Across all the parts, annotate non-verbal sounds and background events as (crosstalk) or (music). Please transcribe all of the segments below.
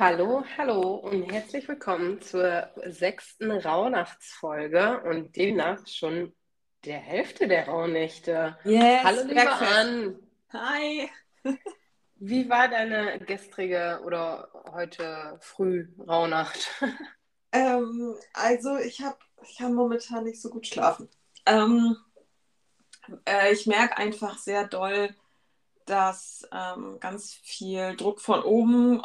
Hallo, hallo und herzlich willkommen zur sechsten Rauhnachtsfolge und demnach schon der Hälfte der Rauhnächte. Yes, hallo, liebe Bergfest. Ann. Hi. Wie war deine gestrige oder heute früh Rauhnacht? Ähm, also ich habe ich kann momentan nicht so gut schlafen. Ähm, äh, ich merke einfach sehr doll, dass ähm, ganz viel Druck von oben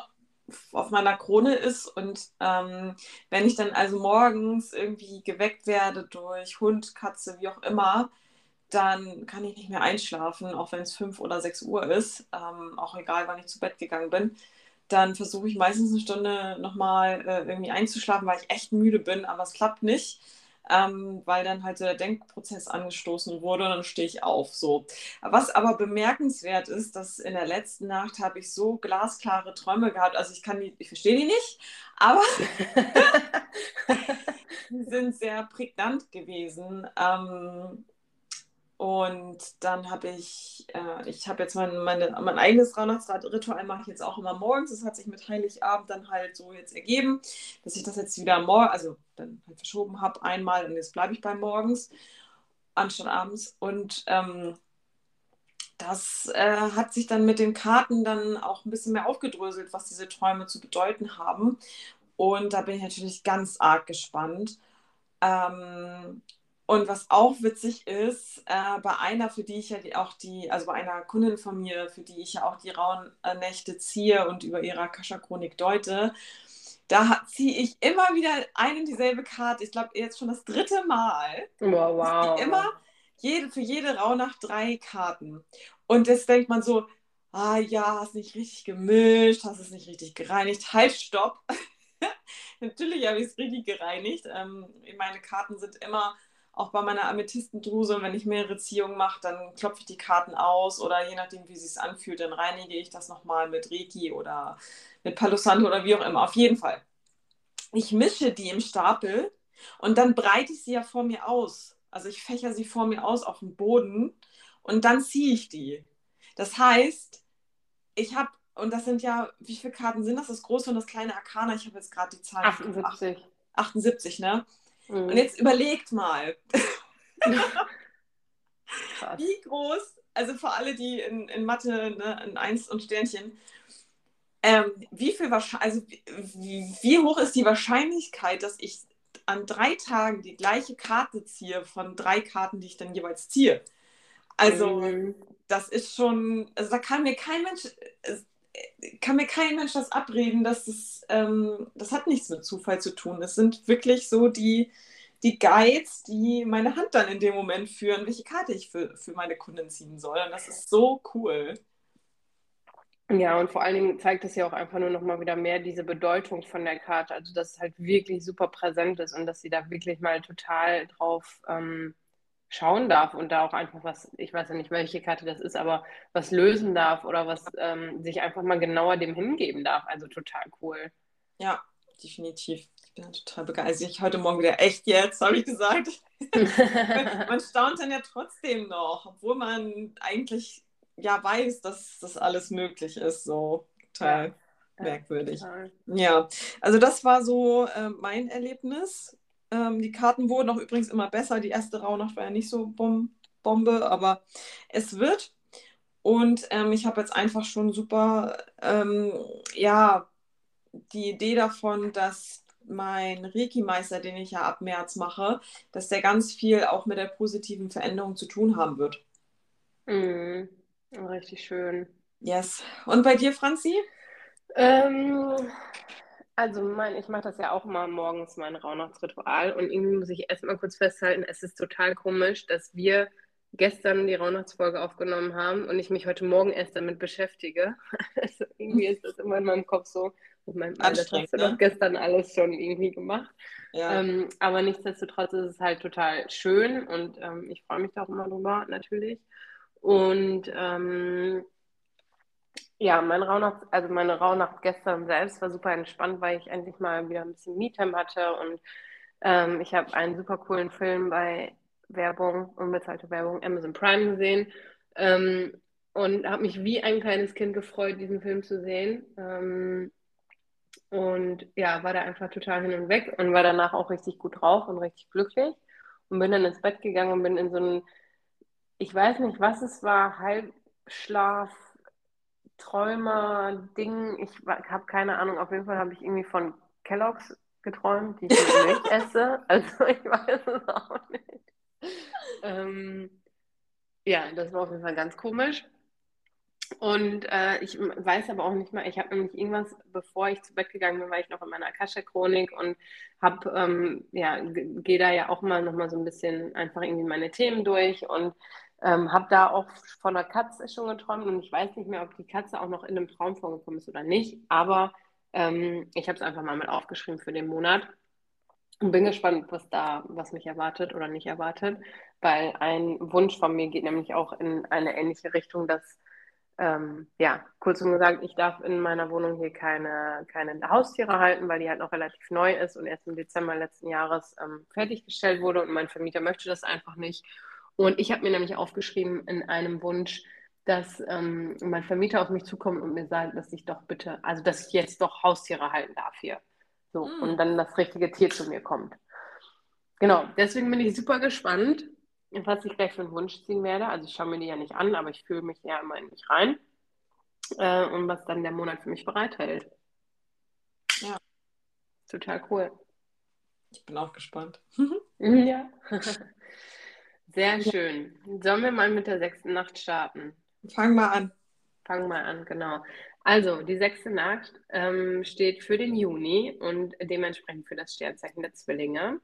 auf meiner Krone ist und ähm, wenn ich dann also morgens irgendwie geweckt werde durch Hund, Katze, wie auch immer, dann kann ich nicht mehr einschlafen, auch wenn es fünf oder sechs Uhr ist, ähm, auch egal, wann ich zu Bett gegangen bin. Dann versuche ich meistens eine Stunde nochmal äh, irgendwie einzuschlafen, weil ich echt müde bin, aber es klappt nicht ähm, weil dann halt so der Denkprozess angestoßen wurde und dann stehe ich auf. So. Was aber bemerkenswert ist, dass in der letzten Nacht habe ich so glasklare Träume gehabt. Also ich kann die, ich verstehe die nicht, aber (laughs) die sind sehr prägnant gewesen. Ähm, und dann habe ich, äh, ich habe jetzt mein, meine, mein eigenes Rauhnachtsritual mache ich jetzt auch immer morgens. Das hat sich mit Heiligabend dann halt so jetzt ergeben, dass ich das jetzt wieder morgen, also dann halt verschoben habe einmal und jetzt bleibe ich bei morgens anstatt abends. Und ähm, das äh, hat sich dann mit den Karten dann auch ein bisschen mehr aufgedröselt, was diese Träume zu bedeuten haben. Und da bin ich natürlich ganz arg gespannt. Ähm, und was auch witzig ist, äh, bei einer, für die ich ja auch die, also bei einer Kundin von mir, für die ich ja auch die rauen äh, Nächte ziehe und über ihre Akasha-Chronik deute, da ziehe ich immer wieder eine und dieselbe Karte. Ich glaube, jetzt schon das dritte Mal. Wow, wow. Immer jede, für jede Rauhnacht drei Karten. Und jetzt denkt man so, ah ja, hast nicht richtig gemischt, hast es nicht richtig gereinigt. Halt, stopp. (laughs) Natürlich habe ich es richtig gereinigt. Ähm, meine Karten sind immer auch bei meiner Amethystendruse, wenn ich mehrere Ziehungen mache, dann klopfe ich die Karten aus oder je nachdem, wie es sich anfühlt, dann reinige ich das nochmal mit Reiki oder mit Palo Santo oder wie auch immer. Auf jeden Fall. Ich mische die im Stapel und dann breite ich sie ja vor mir aus. Also ich fächer sie vor mir aus auf dem Boden und dann ziehe ich die. Das heißt, ich habe, und das sind ja, wie viele Karten sind das? Das große und das kleine Arcana. Ich habe jetzt gerade die Zahl. 78. 78, ne? Mhm. Und jetzt überlegt mal, wie groß, also für alle, die in, in Mathe ne, in Eins und Sternchen, ähm, wie, viel also wie, wie hoch ist die Wahrscheinlichkeit, dass ich an drei Tagen die gleiche Karte ziehe von drei Karten, die ich dann jeweils ziehe? Also, mhm. das ist schon, also da kann mir kein Mensch, kann mir kein Mensch das abreden, dass das, ähm, das hat nichts mit Zufall zu tun. Es sind wirklich so die, die Guides, die meine Hand dann in dem Moment führen, welche Karte ich für, für meine Kunden ziehen soll. Und das ist so cool. Ja, und vor allen Dingen zeigt es ja auch einfach nur noch mal wieder mehr diese Bedeutung von der Karte. Also, dass es halt wirklich super präsent ist und dass sie da wirklich mal total drauf ähm, schauen darf und da auch einfach was, ich weiß ja nicht, welche Karte das ist, aber was lösen darf oder was ähm, sich einfach mal genauer dem hingeben darf. Also total cool. Ja, definitiv. Ich bin total begeistert. Ich heute Morgen wieder echt jetzt, habe ich gesagt. (laughs) man staunt dann ja trotzdem noch, obwohl man eigentlich ja weiß, dass das alles möglich ist. So total ja. merkwürdig. Ja, ja, also das war so äh, mein Erlebnis. Ähm, die Karten wurden auch übrigens immer besser. Die erste Rauhnacht war ja nicht so Bom Bombe, aber es wird. Und ähm, ich habe jetzt einfach schon super, ähm, ja, die Idee davon, dass mein Reiki-Meister, den ich ja ab März mache, dass der ganz viel auch mit der positiven Veränderung zu tun haben wird. Mm, richtig schön. Yes. Und bei dir, Franzi? Ähm, also mein, ich mache das ja auch immer morgens mein Rauhnachtsritual und irgendwie muss ich erstmal kurz festhalten, es ist total komisch, dass wir gestern die Rauhnachtsfolge aufgenommen haben und ich mich heute Morgen erst damit beschäftige. (laughs) Also irgendwie ist das immer in meinem Kopf so. Ich meine, das hast du ne? doch gestern alles schon irgendwie gemacht. Ja. Ähm, aber nichtsdestotrotz ist es halt total schön und ähm, ich freue mich da auch immer drüber, natürlich. Und ähm, ja, mein Rauhnacht, also meine Rauhnacht gestern selbst war super entspannt, weil ich endlich mal wieder ein bisschen Me-Time hatte und ähm, ich habe einen super coolen Film bei Werbung, unbezahlte Werbung, Amazon Prime gesehen ähm, und habe mich wie ein kleines Kind gefreut, diesen Film zu sehen. Ähm, Und ja, war da einfach total hin und weg und war danach auch richtig gut drauf und richtig glücklich. Und bin dann ins Bett gegangen und bin in so einen, ich weiß nicht, was es war, Halbschlaf, Träumer, Ding. Ich habe keine Ahnung. Auf jeden Fall habe ich irgendwie von Kelloggs geträumt, die ich mit Milch (laughs) esse. Also ich weiß es auch nicht. Ähm, ja, das war auf jeden Fall ganz komisch. Und äh, ich weiß aber auch nicht mehr, ich habe nämlich irgendwas, bevor ich zu Bett gegangen bin, war ich noch in meiner Akasha-Chronik und habe, ähm, ja, gehe da ja auch mal nochmal so ein bisschen einfach irgendwie meine Themen durch und ähm, habe da auch von der Katze schon geträumt und ich weiß nicht mehr, ob die Katze auch noch in einem Traum vorgekommen ist oder nicht, aber ähm, ich habe es einfach mal mit aufgeschrieben für den Monat und bin gespannt, was da, was mich erwartet oder nicht erwartet, weil ein Wunsch von mir geht nämlich auch in eine ähnliche Richtung, dass ähm, ja, kurzum gesagt, ich darf in meiner Wohnung hier keine, keine Haustiere halten, weil die halt noch relativ neu ist und erst im Dezember letzten Jahres ähm, fertiggestellt wurde und mein Vermieter möchte das einfach nicht. Und ich habe mir nämlich aufgeschrieben in einem Wunsch, dass ähm, mein Vermieter auf mich zukommt und mir sagt, dass ich doch bitte, also dass ich jetzt doch Haustiere halten darf hier. So, mm. und dann das richtige Tier zu mir kommt. Genau, deswegen bin ich super gespannt, was ich gleich für einen Wunsch ziehen werde. Also ich schaue mir die ja nicht an, aber ich fühle mich ja immer in mich rein. Äh, und was dann der Monat für mich bereithält. Ja. Total cool. Ich bin auch gespannt. (laughs) (laughs) ja. (laughs) Sehr schön. Sollen wir mal mit der sechsten Nacht starten? Fang mal an. Fang mal an, genau. Also, die sechste Nacht ähm, steht für den Juni und dementsprechend für das Sternzeichen der Zwillinge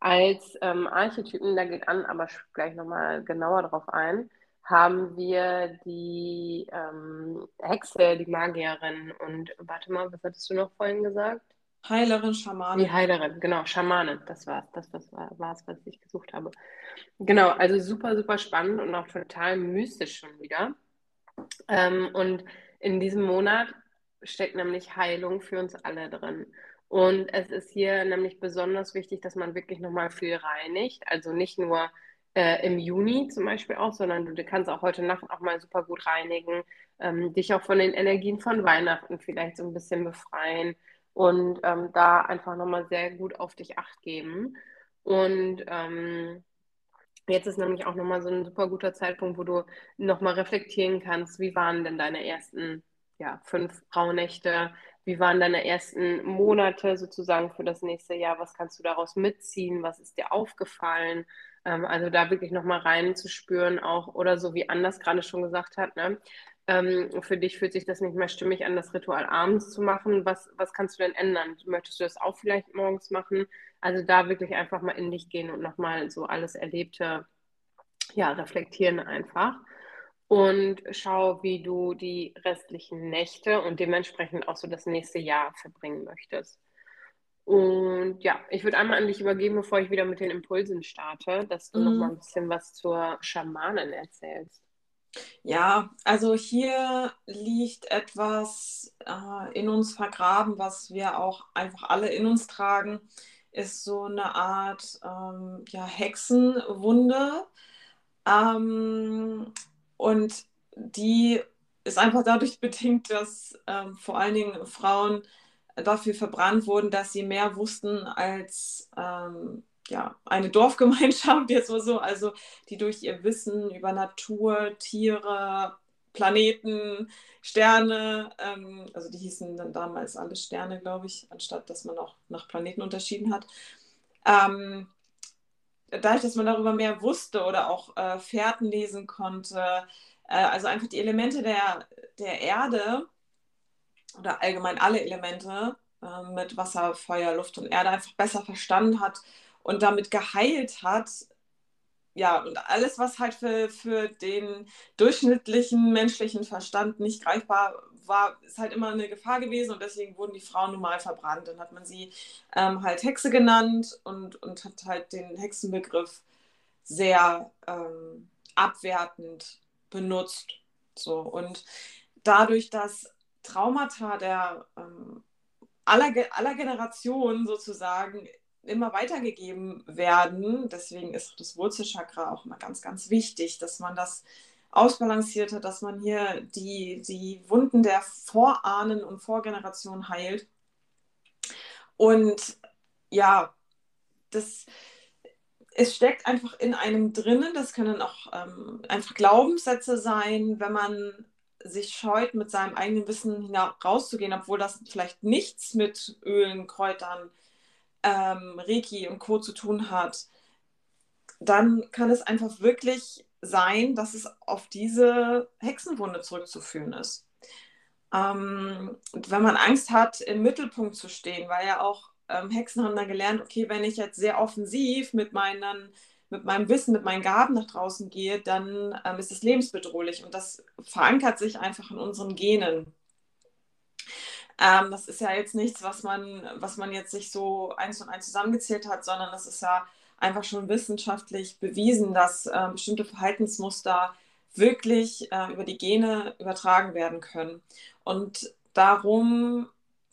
als ähm, Archetypen, da geht an, aber gleich nochmal genauer drauf ein, haben wir die ähm, Hexe, die Magierin und warte mal, was hattest du noch vorhin gesagt? Heilerin, Schamanin. Die Heilerin, genau, Schamanin, das war es, das, das war es, was ich gesucht habe. Genau, also super, super spannend und auch total mystisch schon wieder. Ähm, und in diesem Monat steckt nämlich Heilung für uns alle drin. Und es ist hier nämlich besonders wichtig, dass man wirklich nochmal viel reinigt. Also nicht nur äh, im Juni zum Beispiel auch, sondern du, du, kannst auch heute Nacht auch mal super gut reinigen, ähm, dich auch von den Energien von Weihnachten vielleicht so ein bisschen befreien und ähm, da einfach nochmal sehr gut auf dich acht geben. Und ähm, jetzt ist nämlich auch nochmal so ein super guter Zeitpunkt, wo du nochmal reflektieren kannst, wie waren denn deine ersten ja, fünf Rauhnächte? Wie waren deine ersten Monate sozusagen für das nächste Jahr? Was kannst du daraus mitziehen? Was ist dir aufgefallen? Ähm, also da wirklich nochmal reinzuspüren auch oder so wie Anders gerade schon gesagt hat, ne? Ähm, für dich fühlt sich das nicht mehr stimmig an, das Ritual abends zu machen. Was, was kannst du denn ändern? Möchtest du das auch vielleicht morgens machen? Also da wirklich einfach mal in dich gehen und nochmal so alles Erlebte ja, reflektieren einfach und schau, wie du die restlichen Nächte und dementsprechend auch so das nächste Jahr verbringen möchtest. Und ja, ich würde einmal an dich übergeben, bevor ich wieder mit den Impulsen starte, dass du mhm. noch mal ein bisschen was zur Schamanin erzählst. Ja, also hier liegt etwas äh, in uns vergraben, was wir auch einfach alle in uns tragen, ist so eine Art ähm, ja, Hexenwunde. Ähm, und die ist einfach dadurch (laughs) bedingt, dass ähm, vor allen Dingen Frauen dafür verbrannt wurden, dass sie mehr wussten als ähm, ja, eine Dorfgemeinschaft, jetzt mal so, also die durch ihr Wissen über Natur, Tiere, Planeten, Sterne, ähm, also die hießen dann damals alle Sterne, glaube ich, anstatt dass man auch nach Planeten unterschieden hat. Ähm, dadurch, dass man darüber mehr wusste oder auch äh, Fährten lesen konnte, äh, also einfach die Elemente der, der Erde oder allgemein alle Elemente äh, mit Wasser, Feuer, Luft und Erde einfach besser verstanden hat und damit geheilt hat. Ja, und alles, was halt für, für den durchschnittlichen menschlichen Verstand nicht greifbar war, ist halt immer eine Gefahr gewesen und deswegen wurden die Frauen normal verbrannt. Dann hat man sie ähm, halt Hexe genannt und, und hat halt den Hexenbegriff sehr ähm, abwertend benutzt. So. Und dadurch, dass Traumata der ähm, aller, aller Generationen sozusagen immer weitergegeben werden, deswegen ist das Wurzelchakra auch immer ganz, ganz wichtig, dass man das ausbalanciert hat, dass man hier die, die Wunden der Vorahnen und Vorgenerationen heilt. Und ja, das, es steckt einfach in einem drinnen. Das können auch ähm, einfach Glaubenssätze sein, wenn man sich scheut, mit seinem eigenen Wissen rauszugehen, obwohl das vielleicht nichts mit Ölen, Kräutern, ähm, Reiki und Co. zu tun hat, dann kann es einfach wirklich sein, dass es auf diese Hexenwunde zurückzuführen ist. Ähm, wenn man Angst hat, im Mittelpunkt zu stehen, weil ja auch ähm, Hexen haben dann gelernt, okay, wenn ich jetzt sehr offensiv mit meinen mit meinem Wissen, mit meinen Gaben nach draußen gehe, dann ähm, ist es lebensbedrohlich und das verankert sich einfach in unseren Genen. Ähm, das ist ja jetzt nichts, was man, was man jetzt sich so eins und eins zusammengezählt hat, sondern das ist ja einfach schon wissenschaftlich bewiesen, dass äh, bestimmte Verhaltensmuster wirklich äh, über die Gene übertragen werden können. Und darum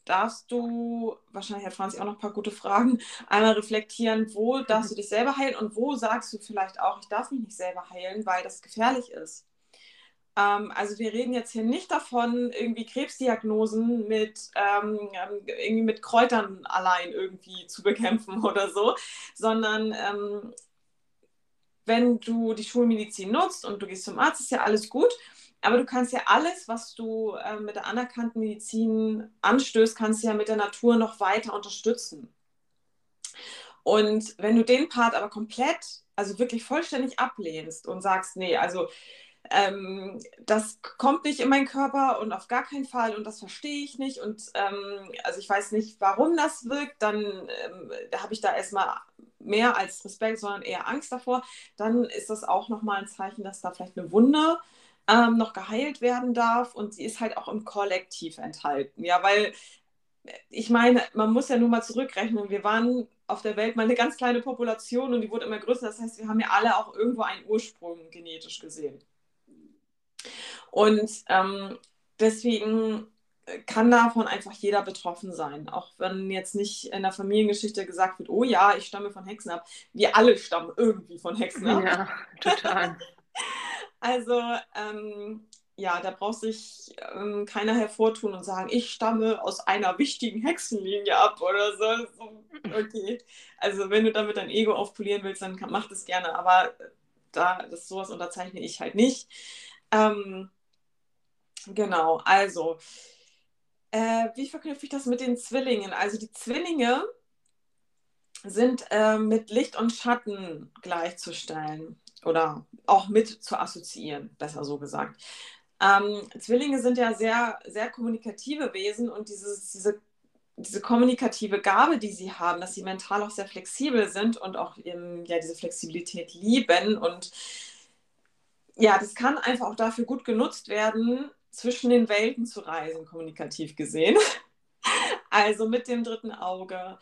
darfst du, wahrscheinlich hat Franzi auch noch ein paar gute Fragen, (laughs) einmal reflektieren, wo darfst du dich selber heilen und wo sagst du vielleicht auch, ich darf mich nicht selber heilen, weil das gefährlich ist. Ähm, also wir reden jetzt hier nicht davon, irgendwie Krebsdiagnosen mit, ähm, irgendwie mit Kräutern allein irgendwie zu bekämpfen (laughs) oder so, sondern ähm, wenn du die Schulmedizin nutzt und du gehst zum Arzt, ist ja alles gut. Aber du kannst ja alles, was du äh, mit der anerkannten Medizin anstößt, kannst du ja mit der Natur noch weiter unterstützen. Und wenn du den Part aber komplett, also wirklich vollständig ablehnst und sagst, nee, also ähm, das kommt nicht in meinen Körper und auf gar keinen Fall und das verstehe ich nicht und ähm, also ich weiß nicht, warum das wirkt, dann ähm, habe ich da erstmal mehr als Respekt, sondern eher Angst davor, dann ist das auch nochmal ein Zeichen, dass da vielleicht eine Wunde ähm, noch geheilt werden darf und sie ist halt auch im Kollektiv enthalten. Ja, weil äh, ich meine, man muss ja nur mal zurückrechnen. Wir waren auf der Welt mal eine ganz kleine Population und die wurde immer größer. Das heißt, wir haben ja alle auch irgendwo einen Ursprung genetisch gesehen. Und ähm, deswegen kann davon einfach jeder betroffen sein. Auch wenn jetzt nicht in der Familiengeschichte gesagt wird, oh ja, ich stamme von Hexen ab. Wir alle stammen irgendwie von Hexen ab. Ja, total. (laughs) Also ähm, ja, da braucht sich ähm, keiner hervortun und sagen, ich stamme aus einer wichtigen Hexenlinie ab oder so. Okay. Also wenn du damit dein Ego aufpolieren willst, dann kann, mach das gerne. Aber da, das sowas unterzeichne ich halt nicht. Ähm, genau, also äh, wie verknüpfe ich das mit den Zwillingen? Also die Zwillinge sind äh, mit Licht und Schatten gleichzustellen oder auch mit zu assoziieren, besser so gesagt. Ähm, Zwillinge sind ja sehr, sehr kommunikative Wesen und dieses, diese, diese kommunikative Gabe, die sie haben, dass sie mental auch sehr flexibel sind und auch eben, ja, diese Flexibilität lieben und ja, das kann einfach auch dafür gut genutzt werden, zwischen den Welten zu reisen, kommunikativ gesehen. (laughs) Also mit dem dritten Auge,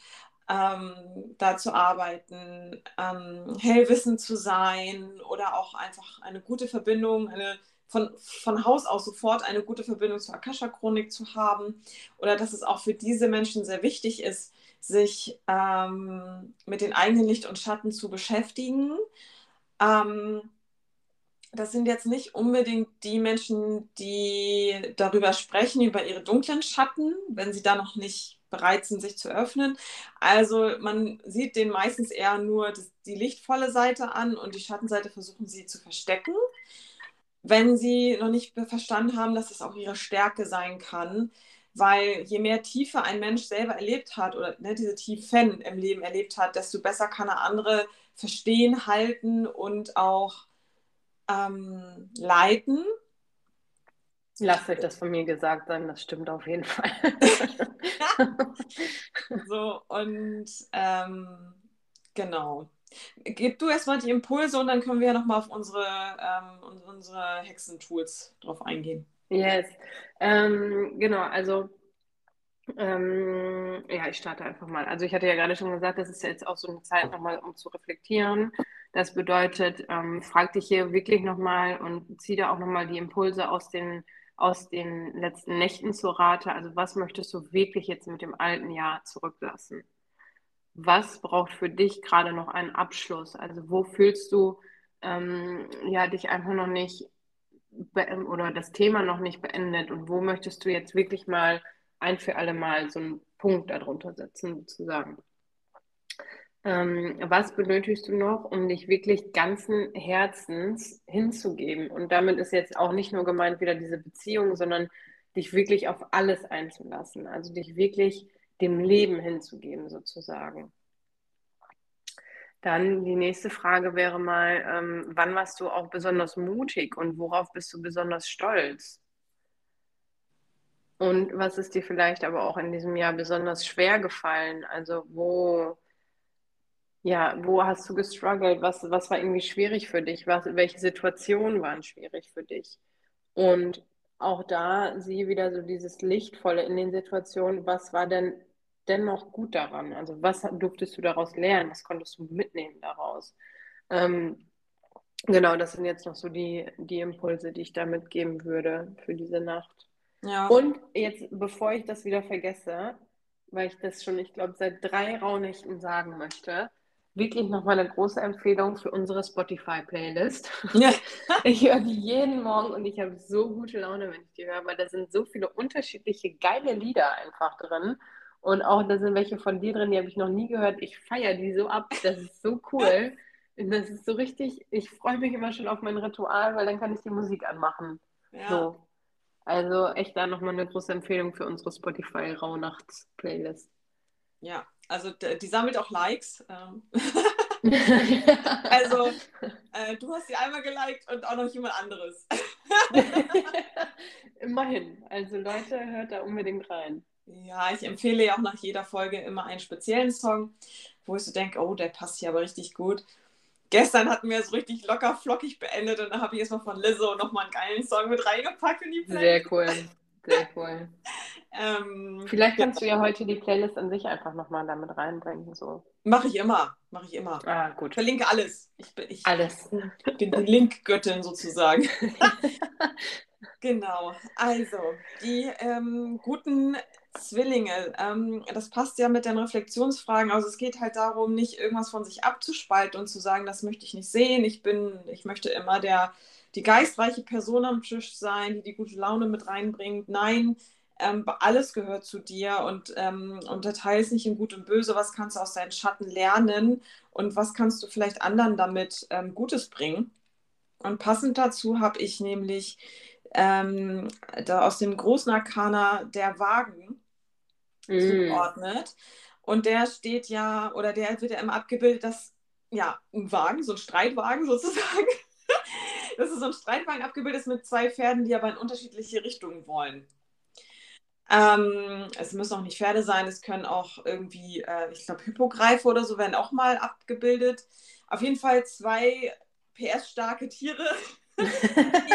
ähm, da zu arbeiten, ähm, hellwissend zu sein oder auch einfach eine gute Verbindung, eine von, von Haus aus sofort eine gute Verbindung zur Akasha-Chronik zu haben oder dass es auch für diese Menschen sehr wichtig ist, sich ähm, mit den eigenen Licht und Schatten zu beschäftigen. Ähm, das sind jetzt nicht unbedingt die Menschen, die darüber sprechen, über ihre dunklen Schatten, wenn sie da noch nicht bereit sind, sich zu öffnen. Also man sieht denen meistens eher nur das, die lichtvolle Seite an und die Schattenseite versuchen sie zu verstecken. Wenn sie noch nicht verstanden haben, dass es auch ihre Stärke sein kann, weil je mehr Tiefe ein Mensch selber erlebt hat oder ne, diese Tiefen im Leben erlebt hat, desto besser kann er andere verstehen, halten und auch ähm, leiten. Lasst euch das von mir gesagt sein, das stimmt auf jeden Fall. (laughs) so, und ähm, genau. Gib du erstmal die Impulse und dann können wir ja nochmal auf unsere, ähm, unsere Hexentools drauf eingehen. Yes. Ähm, genau, also ähm, ja, ich starte einfach mal. Also ich hatte ja gerade schon gesagt, das ist jetzt auch so eine Zeit nochmal, um zu reflektieren. Das bedeutet, ähm, frag dich hier wirklich nochmal und zieh da auch nochmal die Impulse aus den, aus den letzten Nächten zur Rate. Also was möchtest du wirklich jetzt mit dem alten Jahr zurücklassen? Was braucht für dich gerade noch einen Abschluss? Also wo fühlst du ähm, ja, dich einfach noch nicht oder das Thema noch nicht beendet und wo möchtest du jetzt wirklich mal ein für alle Mal so einen Punkt darunter setzen, sozusagen. Ähm, was benötigst du noch, um dich wirklich ganzen Herzens hinzugeben? Und damit ist jetzt auch nicht nur gemeint wieder diese Beziehung, sondern dich wirklich auf alles einzulassen. Also dich wirklich dem Leben hinzugeben, sozusagen. Dann die nächste Frage wäre mal, ähm, wann warst du auch besonders mutig und worauf bist du besonders stolz? Und was ist dir vielleicht aber auch in diesem Jahr besonders schwer gefallen? Also wo, ja, wo hast du gestruggelt? Was, was war irgendwie schwierig für dich? Was, welche Situationen waren schwierig für dich? Und auch da sieh wieder so dieses Lichtvolle in den Situationen. Was war denn dennoch gut daran? Also was durftest du daraus lernen? Was konntest du mitnehmen daraus? Ähm, genau, das sind jetzt noch so die, die Impulse, die ich da mitgeben würde für diese Nacht. Ja. Und jetzt, bevor ich das wieder vergesse, weil ich das schon, ich glaube, seit drei Raunächten sagen möchte, wirklich nochmal eine große Empfehlung für unsere Spotify-Playlist. Ja. (laughs) Ich höre die jeden Morgen und ich habe so gute Laune, wenn ich die höre, weil da sind so viele unterschiedliche geile Lieder einfach drin. Und auch da sind welche von dir drin, die habe ich noch nie gehört. Ich feiere die so ab. Das ist so cool. Und das ist so richtig, ich freue mich immer schon auf mein Ritual, weil dann kann ich die Musik anmachen. Ja. So. Also echt da nochmal eine große Empfehlung für unsere Spotify Rauhnachts-Playlist. Ja, also die sammelt auch Likes. Ähm. (laughs) also äh, du hast sie einmal geliked und auch noch jemand anderes. (laughs) Immerhin. Also Leute, hört da unbedingt rein. Ja, ich empfehle ja auch nach jeder Folge immer einen speziellen Song, wo ich so denke, oh, der passt hier aber richtig gut. Gestern hatten wir es richtig locker flockig beendet und dann habe ich erstmal von Lizzo nochmal einen geilen Song mit reingepackt in die Playlist. Sehr cool. Sehr cool. (laughs) ähm, Vielleicht kannst ja. du ja heute die Playlist an sich einfach nochmal damit reinbringen. So. Mache ich immer. Mache ich immer. Ah, gut. Verlinke alles. Ich bin, ich alles. (laughs) bin die Link-Göttin sozusagen. (laughs) genau. Also, die ähm, guten Zwillinge, ähm, das passt ja mit den Reflexionsfragen. Also es geht halt darum, nicht irgendwas von sich abzuspalten und zu sagen, das möchte ich nicht sehen. Ich bin, ich möchte immer der die geistreiche Person am Tisch sein, die die gute Laune mit reinbringt. Nein, ähm, alles gehört zu dir und ähm, unterteile es nicht in Gut und Böse. Was kannst du aus deinen Schatten lernen und was kannst du vielleicht anderen damit ähm, Gutes bringen? Und passend dazu habe ich nämlich ähm, da aus dem großen Arkana der Wagen mm. zugeordnet. Und der steht ja, oder der wird ja immer abgebildet, dass ja, ein Wagen, so ein Streitwagen sozusagen, (laughs) das ist so ein Streitwagen abgebildet mit zwei Pferden, die aber in unterschiedliche Richtungen wollen. Ähm, es müssen auch nicht Pferde sein, es können auch irgendwie, äh, ich glaube, Hippogreife oder so werden auch mal abgebildet. Auf jeden Fall zwei PS-starke Tiere, (laughs) die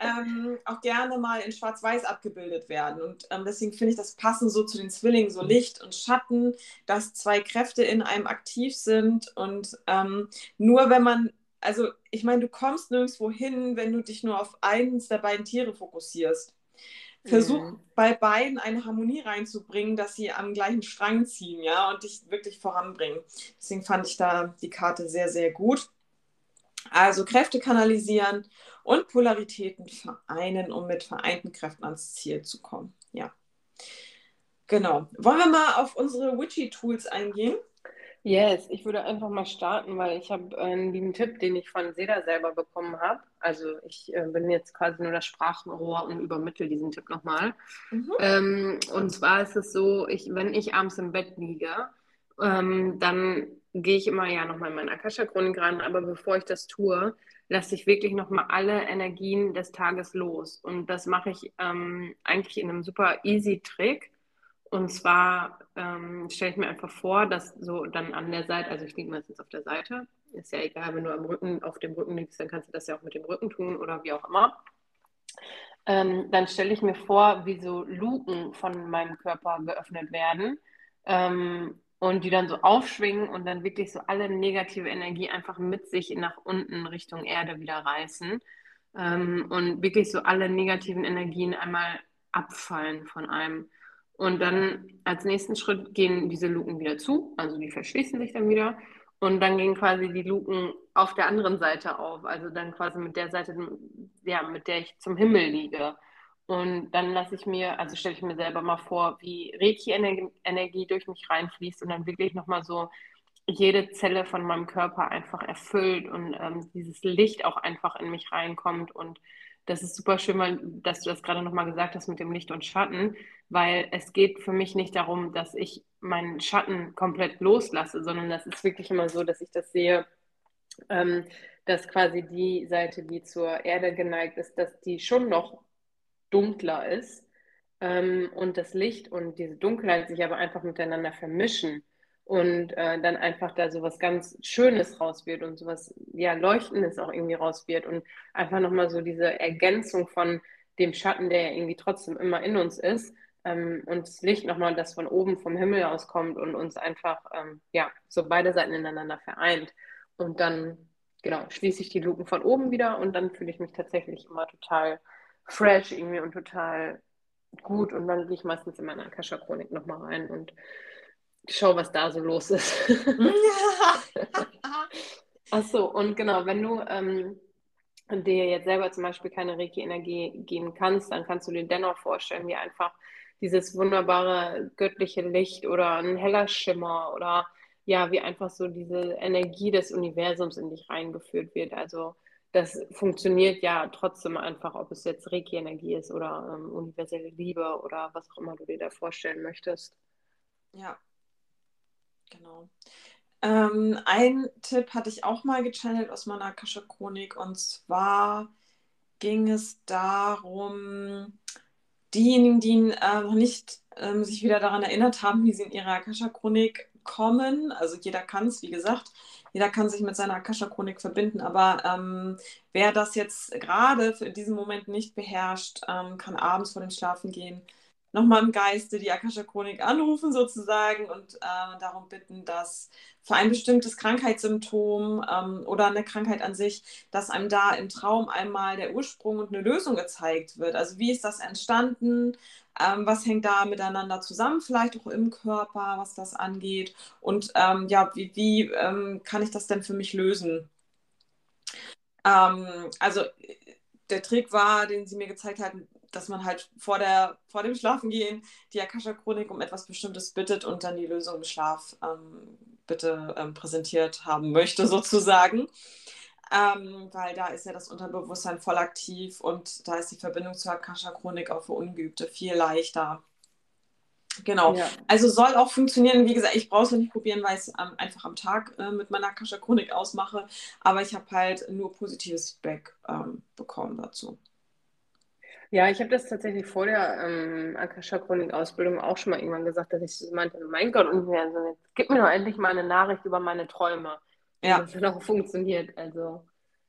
ähm, auch gerne mal in Schwarz-Weiß abgebildet werden. Und ähm, deswegen finde ich das passend so zu den Zwillingen, so Licht und Schatten, dass zwei Kräfte in einem aktiv sind. Und ähm, nur wenn man also ich meine, du kommst nirgendwo hin, wenn du dich nur auf eins der beiden Tiere fokussierst. Versuch mhm. bei beiden eine Harmonie reinzubringen, dass sie am gleichen Strang ziehen, ja, und dich wirklich voranbringen. Deswegen fand ich da die Karte sehr, sehr gut. Also Kräfte kanalisieren und Polaritäten vereinen, um mit vereinten Kräften ans Ziel zu kommen. Ja. Genau. Wollen wir mal auf unsere Witchy-Tools eingehen? Yes, ich würde einfach mal starten, weil ich habe einen lieben Tipp, den ich von Seda selber bekommen habe. Also ich äh, bin jetzt quasi nur das Sprachrohr und übermittle diesen Tipp nochmal. Mhm. Ähm, und zwar ist es so, ich, wenn ich abends im Bett liege, ähm, dann gehe ich immer ja nochmal in meinen Akasha-Chronik ran, aber bevor ich das tue, lasse ich wirklich nochmal alle Energien des Tages los. Und das mache ich ähm, eigentlich in einem super easy Trick. Und zwar ähm, stelle ich mir einfach vor, dass so dann an der Seite, also ich liege meistens auf der Seite, ist ja egal, wenn du am Rücken, auf dem Rücken liegst, dann kannst du das ja auch mit dem Rücken tun oder wie auch immer. Ähm, dann stelle ich mir vor, wie so Luken von meinem Körper geöffnet werden ähm, und die dann so aufschwingen und dann wirklich so alle negative Energie einfach mit sich nach unten Richtung Erde wieder reißen ähm, und wirklich so alle negativen Energien einmal abfallen von einem. Und dann als nächsten Schritt gehen diese Luken wieder zu, also die verschließen sich dann wieder. Und dann gehen quasi die Luken auf der anderen Seite auf, also dann quasi mit der Seite, ja, mit der ich zum Himmel liege. Und dann lasse ich mir, also stelle ich mir selber mal vor, wie Reiki-Energie durch mich reinfließt und dann wirklich nochmal so jede Zelle von meinem Körper einfach erfüllt und ähm, dieses Licht auch einfach in mich reinkommt. Und das ist super schön, dass du das gerade nochmal gesagt hast mit dem Licht und Schatten, weil es geht für mich nicht darum, dass ich meinen Schatten komplett loslasse, sondern das ist wirklich immer so, dass ich das sehe, ähm, dass quasi die Seite, die zur Erde geneigt ist, dass die schon noch dunkler ist ähm, und das Licht und diese Dunkelheit sich aber einfach miteinander vermischen und äh, dann einfach da so was ganz Schönes raus wird und so was, ja, Leuchtendes auch irgendwie raus wird und einfach nochmal so diese Ergänzung von dem Schatten, der ja irgendwie trotzdem immer in uns ist ähm, und das Licht nochmal, das von oben vom Himmel aus kommt und uns einfach, ähm, ja, so beide Seiten ineinander vereint. Und dann, genau, schließe ich die Luken von oben wieder und dann fühle ich mich tatsächlich immer total fresh irgendwie und total gut und dann gehe ich meistens in meine Akasha-Chronik nochmal rein und schau, was da so los ist. (laughs) Ach so, und genau, wenn du ähm, dir jetzt selber zum Beispiel keine Reiki-Energie geben kannst, dann kannst du dir dennoch vorstellen, wie einfach dieses wunderbare göttliche Licht oder ein heller Schimmer oder ja, wie einfach so diese Energie des Universums in dich reingeführt wird. Also das funktioniert ja trotzdem einfach, ob es jetzt Reiki-Energie ist oder ähm, universelle Liebe oder was auch immer du dir da vorstellen möchtest. Ja, Genau. Ähm, ein Tipp hatte ich auch mal gechannelt aus meiner Akasha-Chronik. Und zwar ging es darum, diejenigen, die äh, noch nicht ähm, sich wieder daran erinnert haben, wie sie in ihre Akasha-Chronik kommen, also jeder kann es, wie gesagt, jeder kann sich mit seiner Akasha-Chronik verbinden, aber ähm, wer das jetzt gerade für diesen Moment nicht beherrscht, ähm, kann abends vor dem Schlafen gehen nochmal im Geiste die Akasha-Chronik anrufen sozusagen und äh, darum bitten, dass für ein bestimmtes Krankheitssymptom ähm, oder eine Krankheit an sich, dass einem da im Traum einmal der Ursprung und eine Lösung gezeigt wird. Also wie ist das entstanden? Ähm, was hängt da miteinander zusammen, vielleicht auch im Körper, was das angeht? Und ähm, ja, wie, wie ähm, kann ich das denn für mich lösen? Ähm, also der Trick war, den sie mir gezeigt hatten, dass man halt vor, der, vor dem Schlafengehen die Akasha-Chronik um etwas Bestimmtes bittet und dann die Lösung im Schlaf ähm, bitte ähm, präsentiert haben möchte, (laughs) sozusagen. Ähm, weil da ist ja das Unterbewusstsein voll aktiv und da ist die Verbindung zur Akasha-Chronik auch für Ungeübte viel leichter. Genau. Ja. Also soll auch funktionieren. Wie gesagt, ich brauche es nicht probieren, weil ich es ähm, einfach am Tag äh, mit meiner Akasha-Chronik ausmache. Aber ich habe halt nur positives Feedback ähm, bekommen dazu. Ja, ich habe das tatsächlich vor der ähm, Akasha-Chronik-Ausbildung auch schon mal irgendwann gesagt, dass ich so meinte, mein Gott, Universum, jetzt gib mir doch endlich mal eine Nachricht über meine Träume. Ja. Das hat auch funktioniert. Also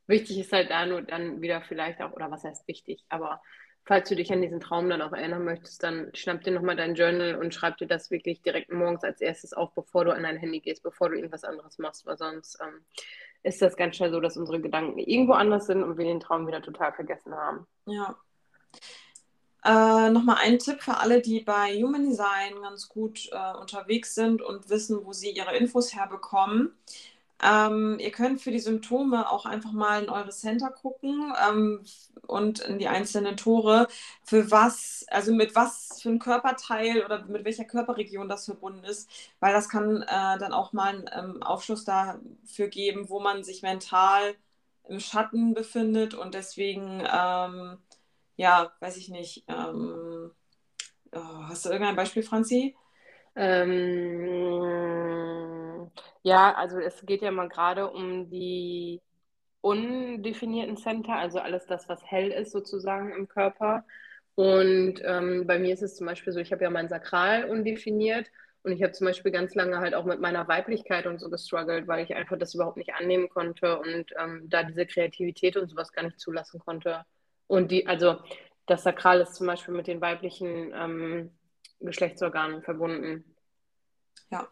wichtig ist halt da nur dann wieder vielleicht auch, oder was heißt wichtig, aber falls du dich an diesen Traum dann auch erinnern möchtest, dann schnapp dir nochmal dein Journal und schreib dir das wirklich direkt morgens als erstes auf, bevor du an dein Handy gehst, bevor du irgendwas anderes machst, weil sonst ähm, ist das ganz schnell so, dass unsere Gedanken irgendwo anders sind und wir den Traum wieder total vergessen haben. Ja, äh, Nochmal ein Tipp für alle, die bei Human Design ganz gut äh, unterwegs sind und wissen, wo sie ihre Infos herbekommen. Ähm, ihr könnt für die Symptome auch einfach mal in eure Center gucken ähm, und in die einzelnen Tore, für was, also mit was für ein Körperteil oder mit welcher Körperregion das verbunden ist, weil das kann äh, dann auch mal einen ähm, Aufschluss dafür geben, wo man sich mental im Schatten befindet und deswegen ähm, ja, weiß ich nicht. Ähm, oh, hast du irgendein Beispiel, Franzi? Ähm, ja, also es geht ja mal gerade um die undefinierten Center, also alles das, was hell ist sozusagen im Körper. Und ähm, bei mir ist es zum Beispiel so, ich habe ja mein Sakral undefiniert und ich habe zum Beispiel ganz lange halt auch mit meiner Weiblichkeit und so gestruggelt, weil ich einfach das überhaupt nicht annehmen konnte und ähm, da diese Kreativität und sowas gar nicht zulassen konnte. Und die, also das Sakral ist zum Beispiel mit den weiblichen ähm, Geschlechtsorganen verbunden. Ja.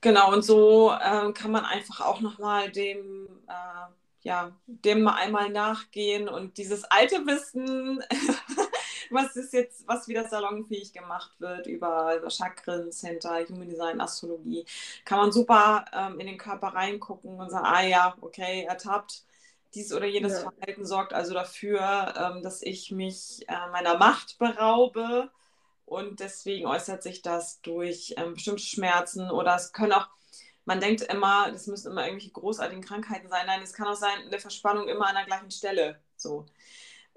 Genau, und so äh, kann man einfach auch nochmal dem, äh, ja, dem mal einmal nachgehen und dieses alte Wissen, (laughs) was ist jetzt, was wieder salonfähig gemacht wird über, über Chakren, Center, Human Design, Astrologie, kann man super ähm, in den Körper reingucken und sagen, ah ja, okay, ertappt, dies oder jenes ja. Verhalten sorgt also dafür, ähm, dass ich mich äh, meiner Macht beraube. Und deswegen äußert sich das durch ähm, bestimmte Schmerzen oder es können auch, man denkt immer, das müssen immer irgendwelche großartigen Krankheiten sein. Nein, es kann auch sein, eine Verspannung immer an der gleichen Stelle. So.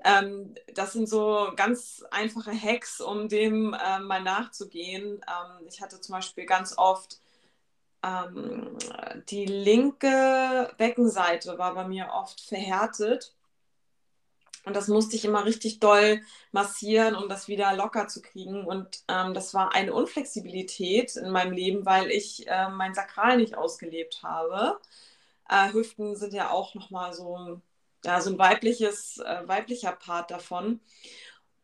Ähm, das sind so ganz einfache Hacks, um dem äh, mal nachzugehen. Ähm, ich hatte zum Beispiel ganz oft ähm, die linke Beckenseite war bei mir oft verhärtet. Und das musste ich immer richtig doll massieren, um das wieder locker zu kriegen. Und ähm, das war eine Unflexibilität in meinem Leben, weil ich äh, mein Sakral nicht ausgelebt habe. Äh, Hüften sind ja auch nochmal so, ja, so ein weibliches, äh, weiblicher Part davon.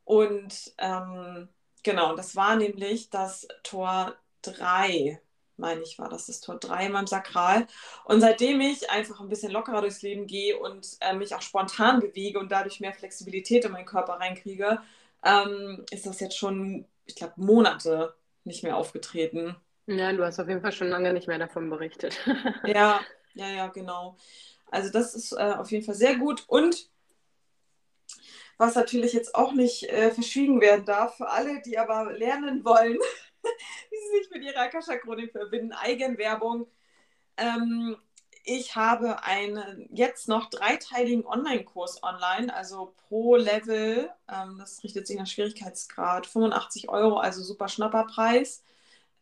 Und ähm, genau, das war nämlich das Tor 3 meine ich, war das das Tor 3 in meinem Sakral. Und seitdem ich einfach ein bisschen lockerer durchs Leben gehe und äh, mich auch spontan bewege und dadurch mehr Flexibilität in meinen Körper reinkriege, ähm, ist das jetzt schon, ich glaube, Monate nicht mehr aufgetreten. Ja, du hast auf jeden Fall schon lange nicht mehr davon berichtet. (laughs) ja, ja, ja, genau. Also das ist äh, auf jeden Fall sehr gut. Und was natürlich jetzt auch nicht äh, verschwiegen werden darf, für alle, die aber lernen wollen, (laughs) wie sie sich mit ihrer Akasha-Chronik verbinden. Eigenwerbung. Ähm, ich habe einen jetzt noch dreiteiligen Online-Kurs online, also pro Level, ähm, das richtet sich nach Schwierigkeitsgrad, 85 Euro, also super Schnapperpreis.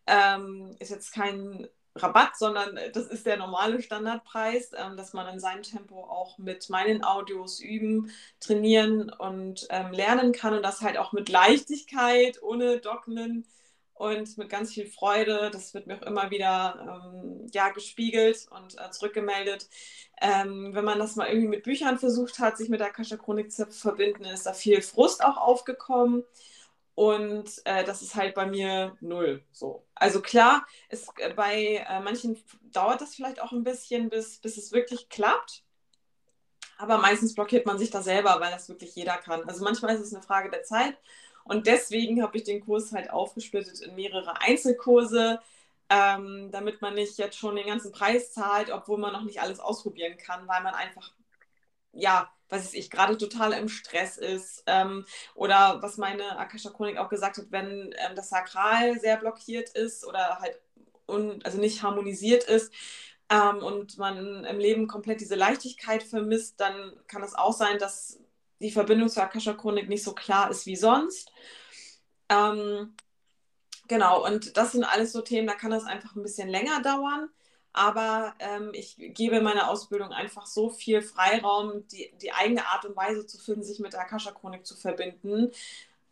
Ähm, ist jetzt kein Rabatt, sondern das ist der normale Standardpreis, ähm, dass man in seinem Tempo auch mit meinen Audios üben, trainieren und ähm, lernen kann und das halt auch mit Leichtigkeit, ohne Dogmen und mit ganz viel Freude. Das wird mir auch immer wieder ähm, ja, gespiegelt und äh, zurückgemeldet. Ähm, wenn man das mal irgendwie mit Büchern versucht hat, sich mit der Akasha-Chronik zu verbinden, ist da viel Frust auch aufgekommen. Und äh, das ist halt bei mir null. So. Also klar, es, äh, bei äh, manchen dauert das vielleicht auch ein bisschen, bis, bis es wirklich klappt. Aber meistens blockiert man sich da selber, weil das wirklich jeder kann. Also manchmal ist es eine Frage der Zeit und deswegen habe ich den Kurs halt aufgesplittet in mehrere Einzelkurse, ähm, damit man nicht jetzt schon den ganzen Preis zahlt, obwohl man noch nicht alles ausprobieren kann, weil man einfach, ja, was weiß ich, gerade total im Stress ist. Ähm, oder was meine Akasha Chronik auch gesagt hat, wenn ähm, das Sakral sehr blockiert ist oder halt un also nicht harmonisiert ist, ähm, und man im Leben komplett diese Leichtigkeit vermisst, dann kann es auch sein, dass die Verbindung zur Akasha-Chronik nicht so klar ist wie sonst. Ähm, genau, und das sind alles so Themen, da kann das einfach ein bisschen länger dauern. Aber ähm, ich gebe meiner Ausbildung einfach so viel Freiraum, die, die eigene Art und Weise zu finden, sich mit der Akasha-Chronik zu verbinden.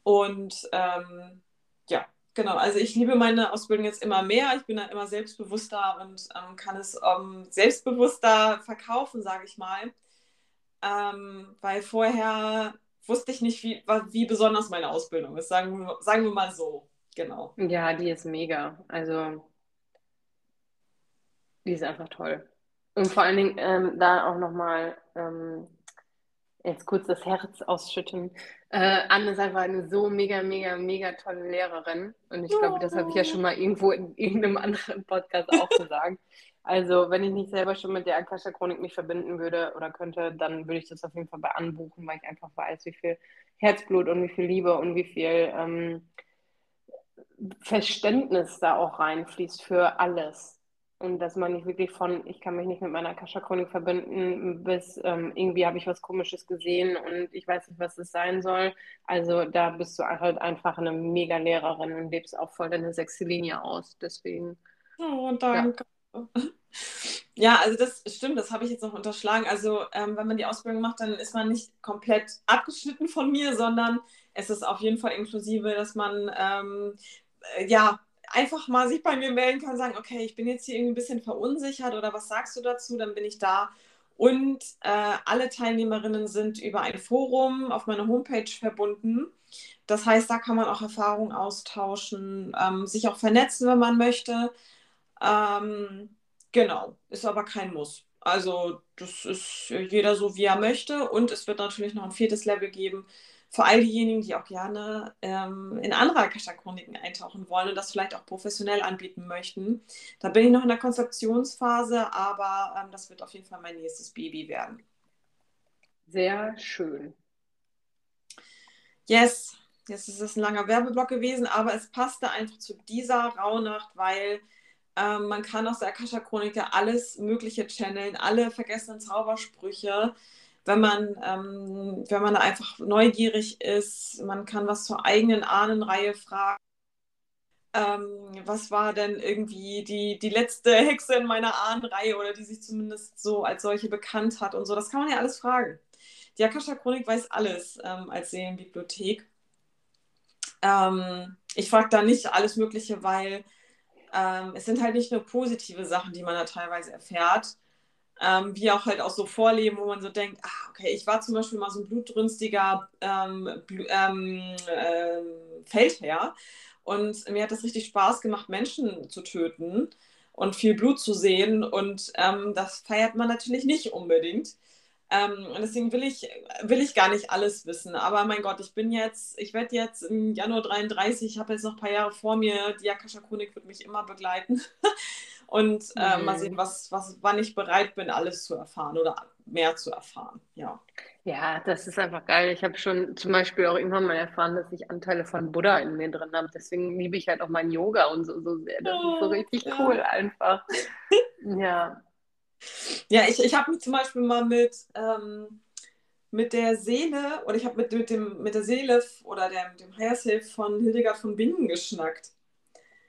Und ähm, ja, genau. Also ich liebe meine Ausbildung jetzt immer mehr. Ich bin da immer selbstbewusster und ähm, kann es ähm, selbstbewusster verkaufen, sage ich mal ähm, weil vorher wusste ich nicht, wie, wie besonders meine Ausbildung ist, sagen wir, sagen wir mal so. Genau. Ja, die ist mega. Also, die ist einfach toll. Und vor allen Dingen ähm, da auch nochmal ähm, jetzt kurz das Herz ausschütten. Äh, Anne ist einfach eine so mega, mega, mega tolle Lehrerin. Und ich glaube, das habe ich ja schon mal irgendwo in irgendeinem anderen Podcast auch gesagt. (laughs) Also, wenn ich nicht selber schon mit der Akasha-Chronik mich verbinden würde oder könnte, dann würde ich das auf jeden Fall bei anbuchen, weil ich einfach weiß, wie viel Herzblut und wie viel Liebe und wie viel ähm, Verständnis da auch reinfließt für alles. Und dass man nicht wirklich von, ich kann mich nicht mit meiner Akasha-Chronik verbinden, bis ähm, irgendwie habe ich was Komisches gesehen und ich weiß nicht, was es sein soll. Also da bist du halt einfach eine mega Lehrerin und lebst auch voll deine sechste Linie aus. Deswegen. Oh, danke. Ja. Ja, also das stimmt, das habe ich jetzt noch unterschlagen. Also ähm, wenn man die Ausbildung macht, dann ist man nicht komplett abgeschnitten von mir, sondern es ist auf jeden Fall inklusive, dass man ähm, äh, ja einfach mal sich bei mir melden kann, sagen, okay, ich bin jetzt hier irgendwie ein bisschen verunsichert oder was sagst du dazu? Dann bin ich da. Und äh, alle Teilnehmerinnen sind über ein Forum auf meiner Homepage verbunden. Das heißt, da kann man auch Erfahrungen austauschen, ähm, sich auch vernetzen, wenn man möchte. Ähm, genau, ist aber kein Muss. Also das ist jeder so, wie er möchte. Und es wird natürlich noch ein viertes Level geben für all diejenigen, die auch gerne ähm, in andere Akasha-Chroniken eintauchen wollen und das vielleicht auch professionell anbieten möchten. Da bin ich noch in der Konzeptionsphase, aber ähm, das wird auf jeden Fall mein nächstes Baby werden. Sehr schön. Yes, jetzt ist es ein langer Werbeblock gewesen, aber es passte einfach zu dieser Rauhnacht, weil ähm, man kann aus der Akasha-Chronik alles Mögliche channeln, alle vergessenen Zaubersprüche. Wenn man, ähm, wenn man einfach neugierig ist, man kann was zur eigenen Ahnenreihe fragen. Ähm, was war denn irgendwie die, die letzte Hexe in meiner Ahnenreihe oder die sich zumindest so als solche bekannt hat und so. Das kann man ja alles fragen. Die Akasha-Chronik weiß alles ähm, als Seelenbibliothek. Ähm, ich frage da nicht alles Mögliche, weil ähm, es sind halt nicht nur positive Sachen, die man da teilweise erfährt, ähm, wie auch halt auch so Vorleben, wo man so denkt, ah, okay, ich war zum Beispiel mal so ein blutrünstiger ähm, Bl ähm, Feldherr und mir hat das richtig Spaß gemacht, Menschen zu töten und viel Blut zu sehen und ähm, das feiert man natürlich nicht unbedingt. Ähm, und deswegen will ich, will ich gar nicht alles wissen. Aber mein Gott, ich bin jetzt, ich werde jetzt im Januar 33, ich habe jetzt noch ein paar Jahre vor mir. Die Akasha-Chronik wird mich immer begleiten. (laughs) und äh, mhm. mal sehen, was, was, wann ich bereit bin, alles zu erfahren oder mehr zu erfahren. Ja. Ja, das ist einfach geil. Ich habe schon zum Beispiel auch irgendwann mal erfahren, dass ich Anteile von Buddha in mir drin habe. Deswegen liebe ich halt auch mein Yoga und so, so sehr. Das oh, ist so oh, richtig ja. cool einfach. (laughs) ja. Ja, ich, ich habe mich zum Beispiel mal mit, ähm, mit der Seele, oder ich habe mit, mit, mit der Seele oder der, dem Higher Self von Hildegard von Bingen geschnackt.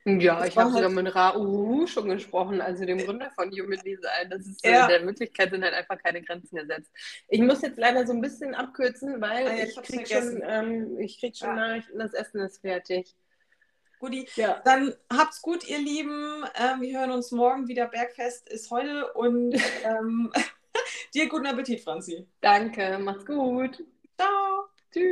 Ja, das ich habe halt... sogar mit Ra Uhu schon gesprochen, also dem Gründer von Human Design. Das ist ja. der Möglichkeit sind halt einfach keine Grenzen gesetzt. Ich muss jetzt leider so ein bisschen abkürzen, weil ah, ja, ich, ich krieg schon, ähm, ich krieg schon ja. Nachrichten, das Essen ist fertig. Guti. Ja. Dann habt's gut, ihr Lieben. Ähm, wir hören uns morgen wieder. Bergfest ist heute und (laughs) ähm, (laughs) dir guten Appetit, Franzi. Danke, macht's gut. Ciao. Tschüss.